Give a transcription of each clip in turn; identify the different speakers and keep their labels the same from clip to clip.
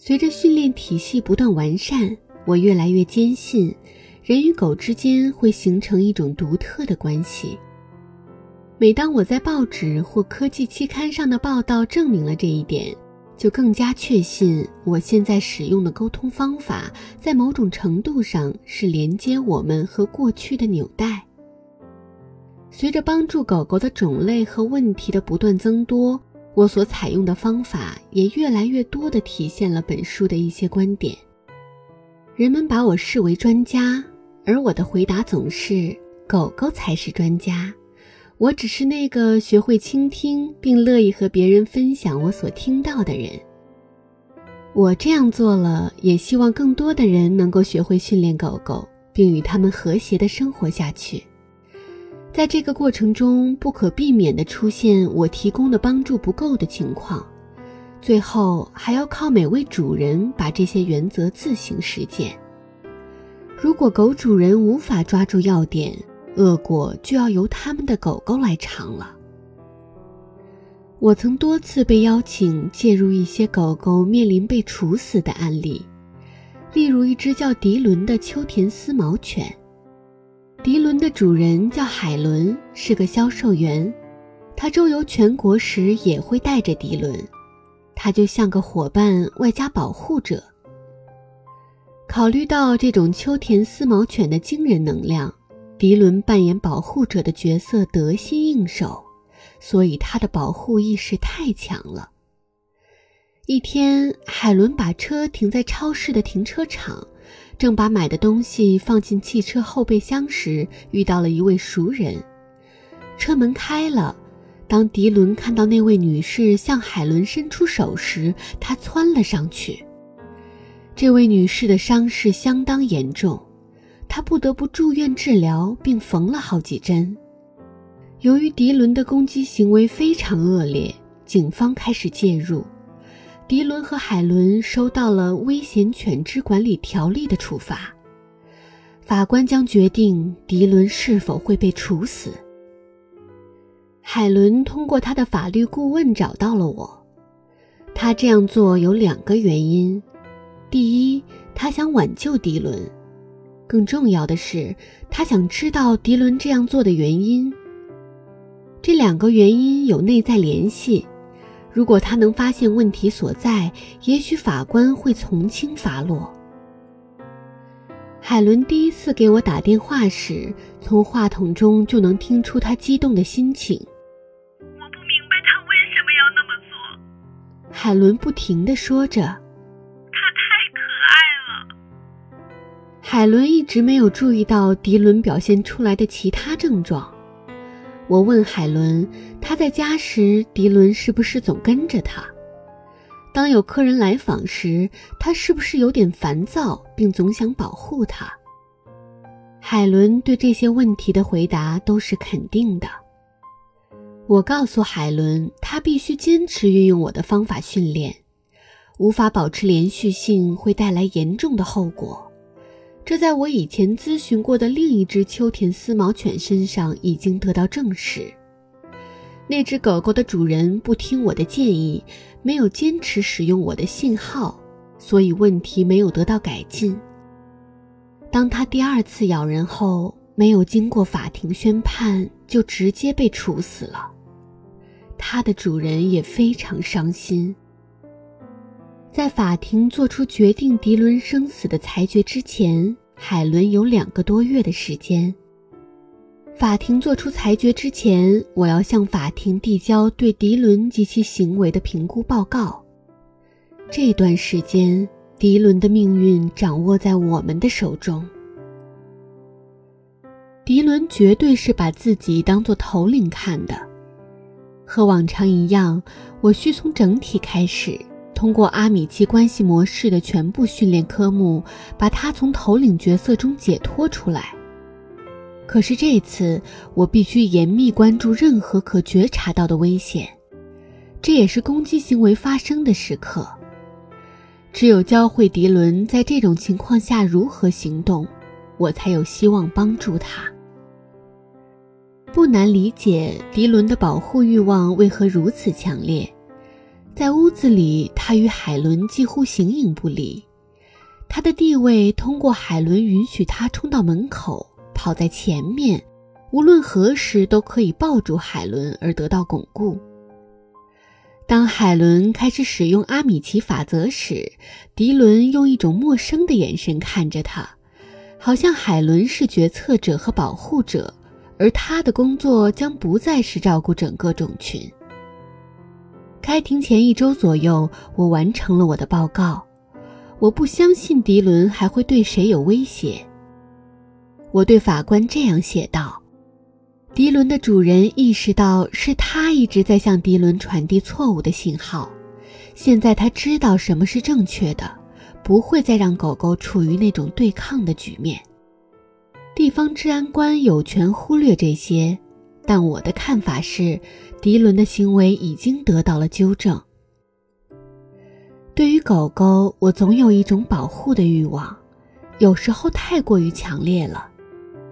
Speaker 1: 随着训练体系不断完善，我越来越坚信，人与狗之间会形成一种独特的关系。每当我在报纸或科技期刊上的报道证明了这一点，就更加确信我现在使用的沟通方法，在某种程度上是连接我们和过去的纽带。随着帮助狗狗的种类和问题的不断增多。我所采用的方法也越来越多地体现了本书的一些观点。人们把我视为专家，而我的回答总是：狗狗才是专家，我只是那个学会倾听并乐意和别人分享我所听到的人。我这样做了，也希望更多的人能够学会训练狗狗，并与它们和谐地生活下去。在这个过程中，不可避免地出现我提供的帮助不够的情况，最后还要靠每位主人把这些原则自行实践。如果狗主人无法抓住要点，恶果就要由他们的狗狗来尝了。我曾多次被邀请介入一些狗狗面临被处死的案例，例如一只叫迪伦的秋田丝毛犬。迪伦的主人叫海伦，是个销售员。他周游全国时也会带着迪伦，他就像个伙伴外加保护者。考虑到这种秋田丝毛犬的惊人能量，迪伦扮演保护者的角色得心应手，所以他的保护意识太强了。一天，海伦把车停在超市的停车场。正把买的东西放进汽车后备箱时，遇到了一位熟人。车门开了，当迪伦看到那位女士向海伦伸出手时，他窜了上去。这位女士的伤势相当严重，她不得不住院治疗，并缝了好几针。由于迪伦的攻击行为非常恶劣，警方开始介入。迪伦和海伦收到了危险犬只管理条例的处罚，法官将决定迪伦是否会被处死。海伦通过他的法律顾问找到了我，他这样做有两个原因：第一，他想挽救迪伦；更重要的是，他想知道迪伦这样做的原因。这两个原因有内在联系。如果他能发现问题所在，也许法官会从轻发落。海伦第一次给我打电话时，从话筒中就能听出他激动的心情。
Speaker 2: 我不明白他为什么要那么做。
Speaker 1: 海伦不停地说着：“
Speaker 2: 他太可爱了。”
Speaker 1: 海伦一直没有注意到迪伦表现出来的其他症状。我问海伦，他在家时，迪伦是不是总跟着他？当有客人来访时，他是不是有点烦躁，并总想保护他？海伦对这些问题的回答都是肯定的。我告诉海伦，他必须坚持运用我的方法训练，无法保持连续性会带来严重的后果。这在我以前咨询过的另一只秋田丝毛犬身上已经得到证实。那只狗狗的主人不听我的建议，没有坚持使用我的信号，所以问题没有得到改进。当它第二次咬人后，没有经过法庭宣判就直接被处死了。它的主人也非常伤心。在法庭做出决定迪伦生死的裁决之前，海伦有两个多月的时间。法庭做出裁决之前，我要向法庭递交对迪伦及其行为的评估报告。这段时间，迪伦的命运掌握在我们的手中。迪伦绝对是把自己当做头领看的。和往常一样，我需从整体开始。通过阿米奇关系模式的全部训练科目，把他从头领角色中解脱出来。可是这次，我必须严密关注任何可觉察到的危险，这也是攻击行为发生的时刻。只有教会迪伦在这种情况下如何行动，我才有希望帮助他。不难理解迪伦的保护欲望为何如此强烈。在屋子里，他与海伦几乎形影不离。他的地位通过海伦允许他冲到门口，跑在前面，无论何时都可以抱住海伦而得到巩固。当海伦开始使用阿米奇法则时，迪伦用一种陌生的眼神看着他，好像海伦是决策者和保护者，而他的工作将不再是照顾整个种群。开庭前一周左右，我完成了我的报告。我不相信迪伦还会对谁有威胁。我对法官这样写道：“迪伦的主人意识到是他一直在向迪伦传递错误的信号，现在他知道什么是正确的，不会再让狗狗处于那种对抗的局面。地方治安官有权忽略这些，但我的看法是。”迪伦的行为已经得到了纠正。对于狗狗，我总有一种保护的欲望，有时候太过于强烈了，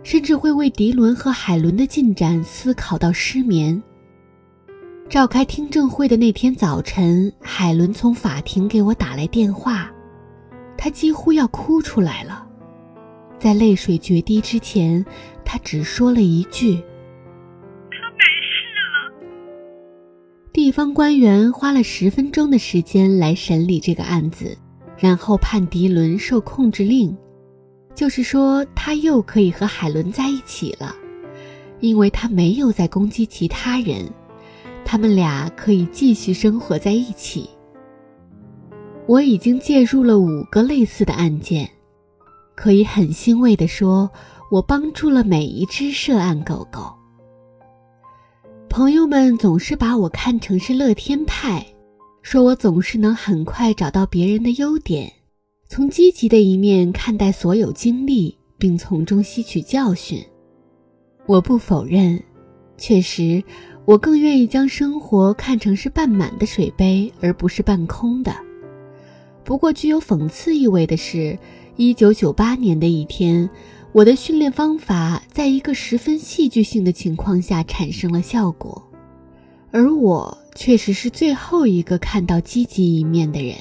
Speaker 1: 甚至会为迪伦和海伦的进展思考到失眠。召开听证会的那天早晨，海伦从法庭给我打来电话，她几乎要哭出来了。在泪水决堤之前，她只说了一句。地方官员花了十分钟的时间来审理这个案子，然后判迪伦受控制令，就是说他又可以和海伦在一起了，因为他没有再攻击其他人，他们俩可以继续生活在一起。我已经介入了五个类似的案件，可以很欣慰地说，我帮助了每一只涉案狗狗。朋友们总是把我看成是乐天派，说我总是能很快找到别人的优点，从积极的一面看待所有经历，并从中吸取教训。我不否认，确实，我更愿意将生活看成是半满的水杯，而不是半空的。不过，具有讽刺意味的是，一九九八年的一天。我的训练方法在一个十分戏剧性的情况下产生了效果，而我确实是最后一个看到积极一面的人。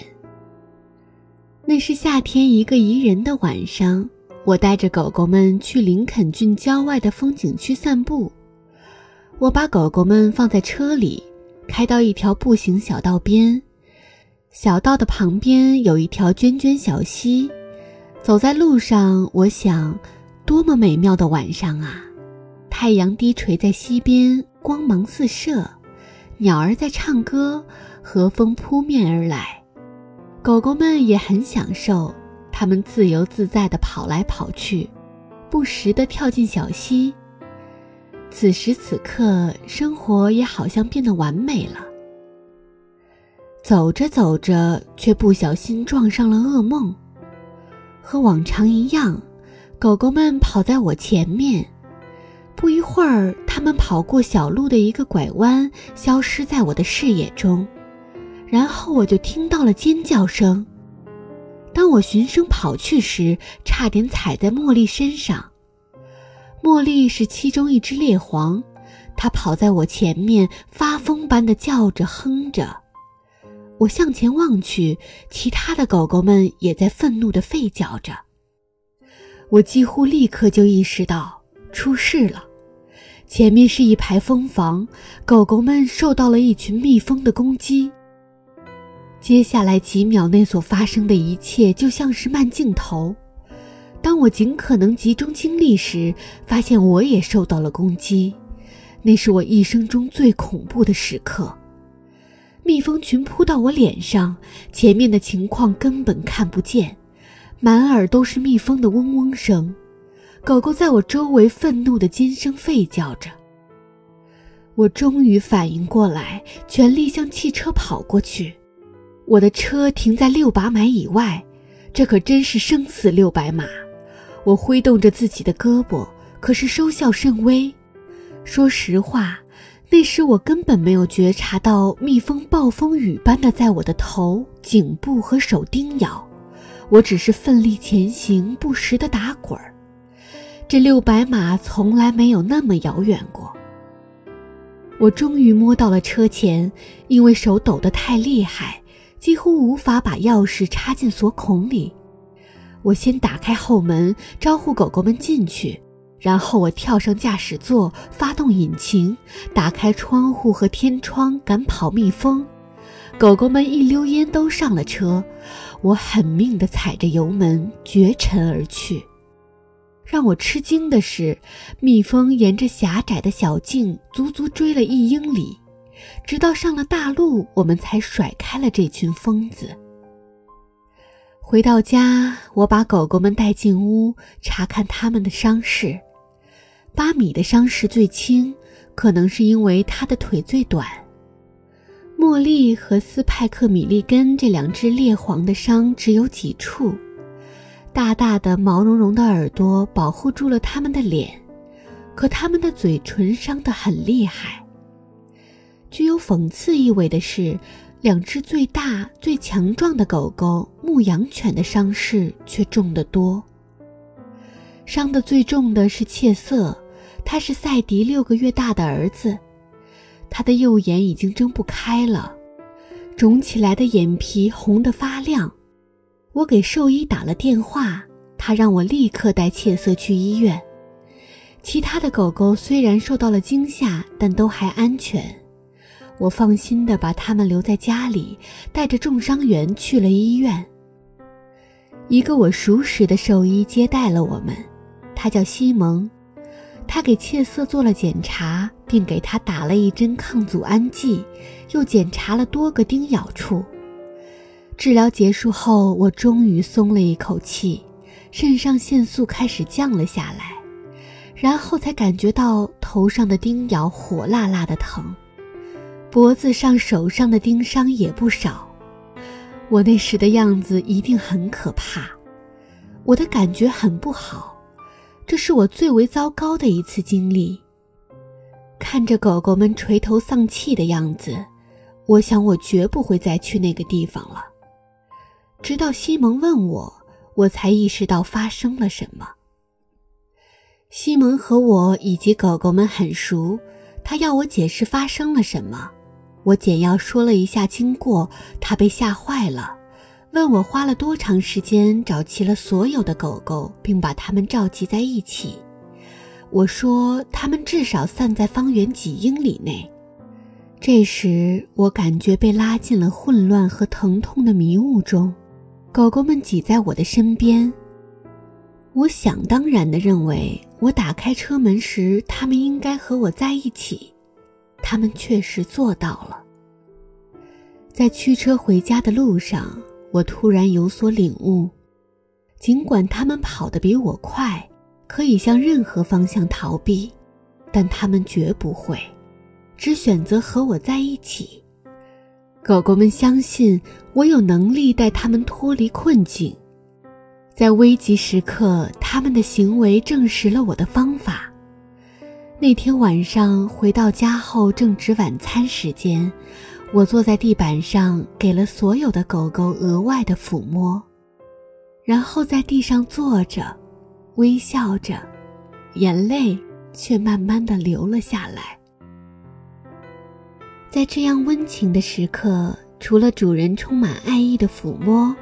Speaker 1: 那是夏天一个宜人的晚上，我带着狗狗们去林肯郡郊外的风景区散步。我把狗狗们放在车里，开到一条步行小道边，小道的旁边有一条涓涓小溪。走在路上，我想。多么美妙的晚上啊！太阳低垂在溪边，光芒四射，鸟儿在唱歌，和风扑面而来，狗狗们也很享受，它们自由自在地跑来跑去，不时地跳进小溪。此时此刻，生活也好像变得完美了。走着走着，却不小心撞上了噩梦，和往常一样。狗狗们跑在我前面，不一会儿，它们跑过小路的一个拐弯，消失在我的视野中。然后我就听到了尖叫声。当我循声跑去时，差点踩在茉莉身上。茉莉是其中一只猎黄，它跑在我前面，发疯般的叫着、哼着。我向前望去，其他的狗狗们也在愤怒地吠叫着。我几乎立刻就意识到出事了，前面是一排蜂房，狗狗们受到了一群蜜蜂的攻击。接下来几秒内所发生的一切就像是慢镜头。当我尽可能集中精力时，发现我也受到了攻击，那是我一生中最恐怖的时刻。蜜蜂群扑到我脸上，前面的情况根本看不见。满耳都是蜜蜂的嗡嗡声，狗狗在我周围愤怒的尖声吠叫着。我终于反应过来，全力向汽车跑过去。我的车停在六百米以外，这可真是生死六百码。我挥动着自己的胳膊，可是收效甚微。说实话，那时我根本没有觉察到蜜蜂暴风雨般的在我的头、颈部和手叮咬。我只是奋力前行，不时的打滚儿。这六百码从来没有那么遥远过。我终于摸到了车前，因为手抖得太厉害，几乎无法把钥匙插进锁孔里。我先打开后门，招呼狗狗们进去，然后我跳上驾驶座，发动引擎，打开窗户和天窗，赶跑蜜蜂。狗狗们一溜烟都上了车，我狠命地踩着油门，绝尘而去。让我吃惊的是，蜜蜂沿着狭窄的小径足足追了一英里，直到上了大路，我们才甩开了这群疯子。回到家，我把狗狗们带进屋，查看他们的伤势。巴米的伤势最轻，可能是因为他的腿最短。茉莉和斯派克米利根这两只猎黄的伤只有几处。大大的毛茸茸的耳朵保护住了他们的脸，可他们的嘴唇伤得很厉害。具有讽刺意味的是，两只最大、最强壮的狗狗牧羊犬的伤势却重得多。伤得最重的是切瑟，他是赛迪六个月大的儿子，他的右眼已经睁不开了，肿起来的眼皮红得发亮。我给兽医打了电话，他让我立刻带切瑟去医院。其他的狗狗虽然受到了惊吓，但都还安全。我放心地把它们留在家里，带着重伤员去了医院。一个我熟识的兽医接待了我们，他叫西蒙。他给切瑟做了检查，并给他打了一针抗组胺剂，又检查了多个叮咬处。治疗结束后，我终于松了一口气，肾上腺素开始降了下来，然后才感觉到头上的叮咬火辣辣的疼，脖子上、手上的叮伤也不少。我那时的样子一定很可怕，我的感觉很不好，这是我最为糟糕的一次经历。看着狗狗们垂头丧气的样子，我想我绝不会再去那个地方了。直到西蒙问我，我才意识到发生了什么。西蒙和我以及狗狗们很熟，他要我解释发生了什么。我简要说了一下经过，他被吓坏了，问我花了多长时间找齐了所有的狗狗，并把它们召集在一起。我说它们至少散在方圆几英里内。这时，我感觉被拉进了混乱和疼痛的迷雾中。狗狗们挤在我的身边。我想当然地认为，我打开车门时，它们应该和我在一起。它们确实做到了。在驱车回家的路上，我突然有所领悟：尽管它们跑得比我快，可以向任何方向逃避，但它们绝不会，只选择和我在一起。狗狗们相信我有能力带它们脱离困境，在危急时刻，他们的行为证实了我的方法。那天晚上回到家后，正值晚餐时间，我坐在地板上，给了所有的狗狗额外的抚摸，然后在地上坐着，微笑着，眼泪却慢慢的流了下来。在这样温情的时刻，除了主人充满爱意的抚摸，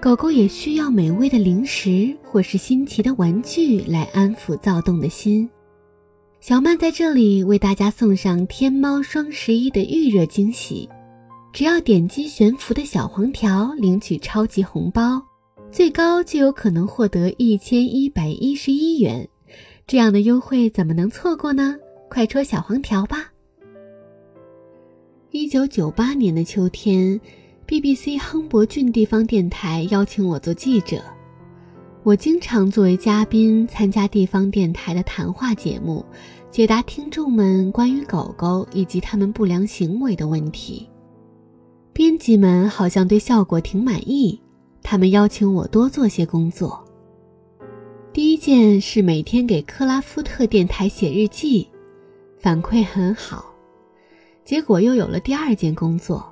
Speaker 1: 狗狗也需要美味的零食或是新奇的玩具来安抚躁动的心。小曼在这里为大家送上天猫双十一的预热惊喜，只要点击悬浮的小黄条领取超级红包，最高就有可能获得一千一百一十一元。这样的优惠怎么能错过呢？快戳小黄条吧！一九九八年的秋天，BBC 亨伯郡地方电台邀请我做记者。我经常作为嘉宾参加地方电台的谈话节目，解答听众们关于狗狗以及它们不良行为的问题。编辑们好像对效果挺满意，他们邀请我多做些工作。第一件是每天给克拉夫特电台写日记，反馈很好。结果又有了第二件工作，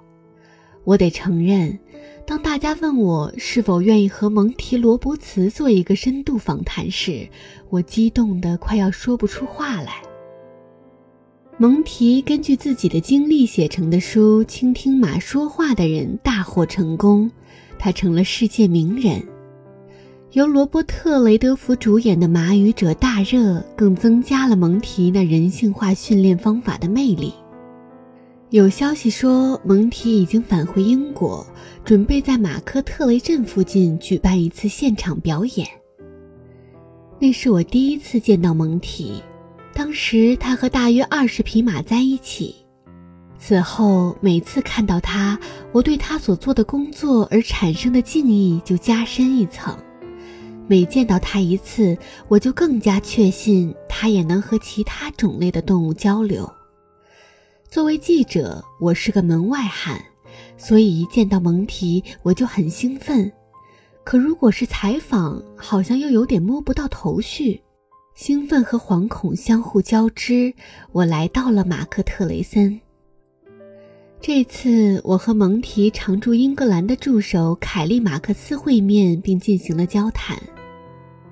Speaker 1: 我得承认，当大家问我是否愿意和蒙提罗伯茨做一个深度访谈时，我激动得快要说不出话来。蒙提根据自己的经历写成的书《倾听马说话的人》大获成功，他成了世界名人。由罗伯特·雷德福主演的《马语者》大热，更增加了蒙提那人性化训练方法的魅力。有消息说，蒙提已经返回英国，准备在马克特雷镇附近举办一次现场表演。那是我第一次见到蒙提。当时他和大约二十匹马在一起。此后每次看到他，我对他所做的工作而产生的敬意就加深一层。每见到他一次，我就更加确信他也能和其他种类的动物交流。作为记者，我是个门外汉，所以一见到蒙提我就很兴奋。可如果是采访，好像又有点摸不到头绪。兴奋和惶恐相互交织，我来到了马克特雷森。这次我和蒙提常驻英格兰的助手凯利马克思会面，并进行了交谈。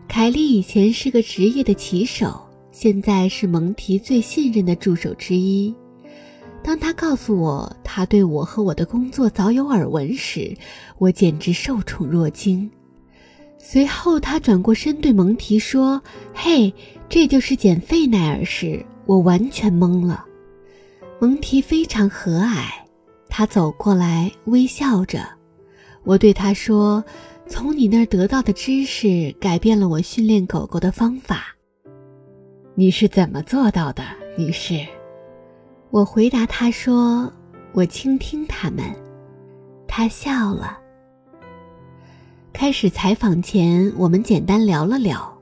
Speaker 1: 凯利以前是个职业的骑手，现在是蒙提最信任的助手之一。当他告诉我他对我和我的工作早有耳闻时，我简直受宠若惊。随后，他转过身对蒙提说：“嘿，这就是简费奈尔时，我完全懵了。”蒙提非常和蔼，他走过来微笑着。我对他说：“从你那儿得到的知识改变了我训练狗狗的方法。”你是怎么做到的，女士？我回答他说：“我倾听他们。”他笑了。开始采访前，我们简单聊了聊。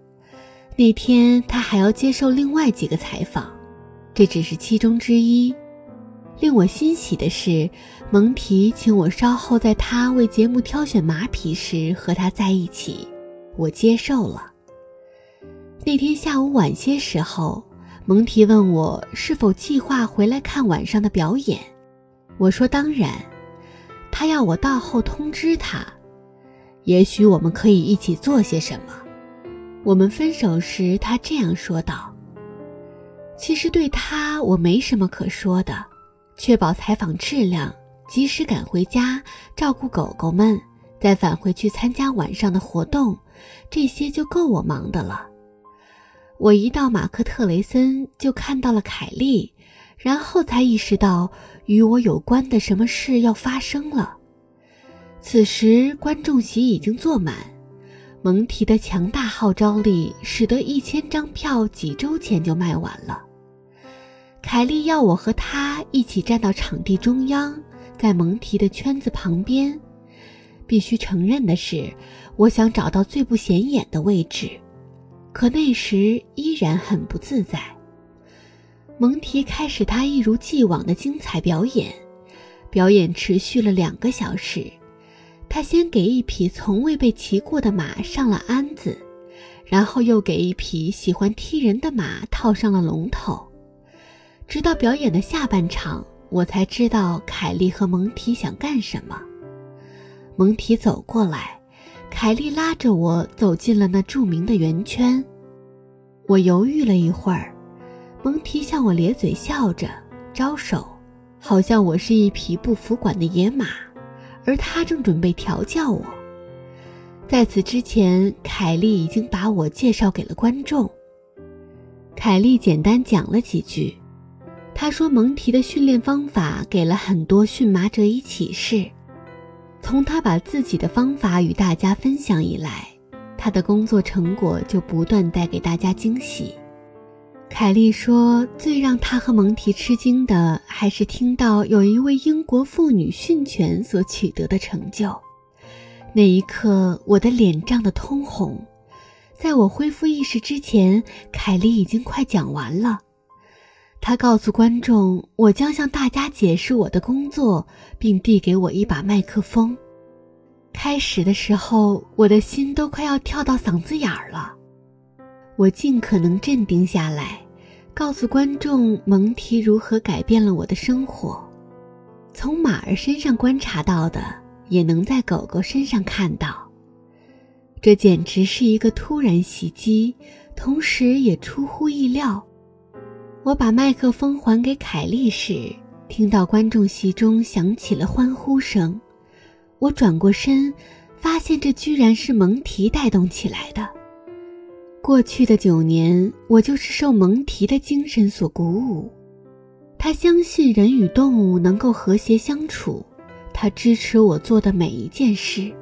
Speaker 1: 那天他还要接受另外几个采访，这只是其中之一。令我欣喜的是，蒙提请我稍后在他为节目挑选马匹时和他在一起，我接受了。那天下午晚些时候，蒙提问我是否计划回来看晚上的表演，我说当然。他要我到后通知他。也许我们可以一起做些什么。我们分手时，他这样说道：“其实对他我没什么可说的，确保采访质量，及时赶回家，照顾狗狗们，再返回去参加晚上的活动，这些就够我忙的了。”我一到马克特雷森就看到了凯莉，然后才意识到与我有关的什么事要发生了。此时观众席已经坐满，蒙提的强大号召力使得一千张票几周前就卖完了。凯莉要我和他一起站到场地中央，在蒙提的圈子旁边。必须承认的是，我想找到最不显眼的位置，可那时依然很不自在。蒙提开始他一如既往的精彩表演，表演持续了两个小时。他先给一匹从未被骑过的马上了鞍子，然后又给一匹喜欢踢人的马套上了龙头。直到表演的下半场，我才知道凯莉和蒙提想干什么。蒙提走过来，凯莉拉着我走进了那著名的圆圈。我犹豫了一会儿，蒙提向我咧嘴笑着，招手，好像我是一匹不服管的野马。而他正准备调教我。在此之前，凯莉已经把我介绍给了观众。凯莉简单讲了几句，她说蒙提的训练方法给了很多驯马者以启示。从他把自己的方法与大家分享以来，他的工作成果就不断带给大家惊喜。凯莉说：“最让她和蒙提吃惊的，还是听到有一位英国妇女训犬所取得的成就。那一刻，我的脸涨得通红。在我恢复意识之前，凯莉已经快讲完了。他告诉观众，我将向大家解释我的工作，并递给我一把麦克风。开始的时候，我的心都快要跳到嗓子眼儿了。我尽可能镇定下来。”告诉观众蒙提如何改变了我的生活，从马儿身上观察到的，也能在狗狗身上看到。这简直是一个突然袭击，同时也出乎意料。我把麦克风还给凯莉时，听到观众席中响起了欢呼声。我转过身，发现这居然是蒙提带动起来的。过去的九年，我就是受蒙提的精神所鼓舞。他相信人与动物能够和谐相处，他支持我做的每一件事。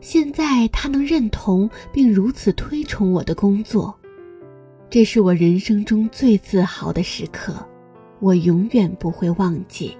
Speaker 1: 现在他能认同并如此推崇我的工作，这是我人生中最自豪的时刻，我永远不会忘记。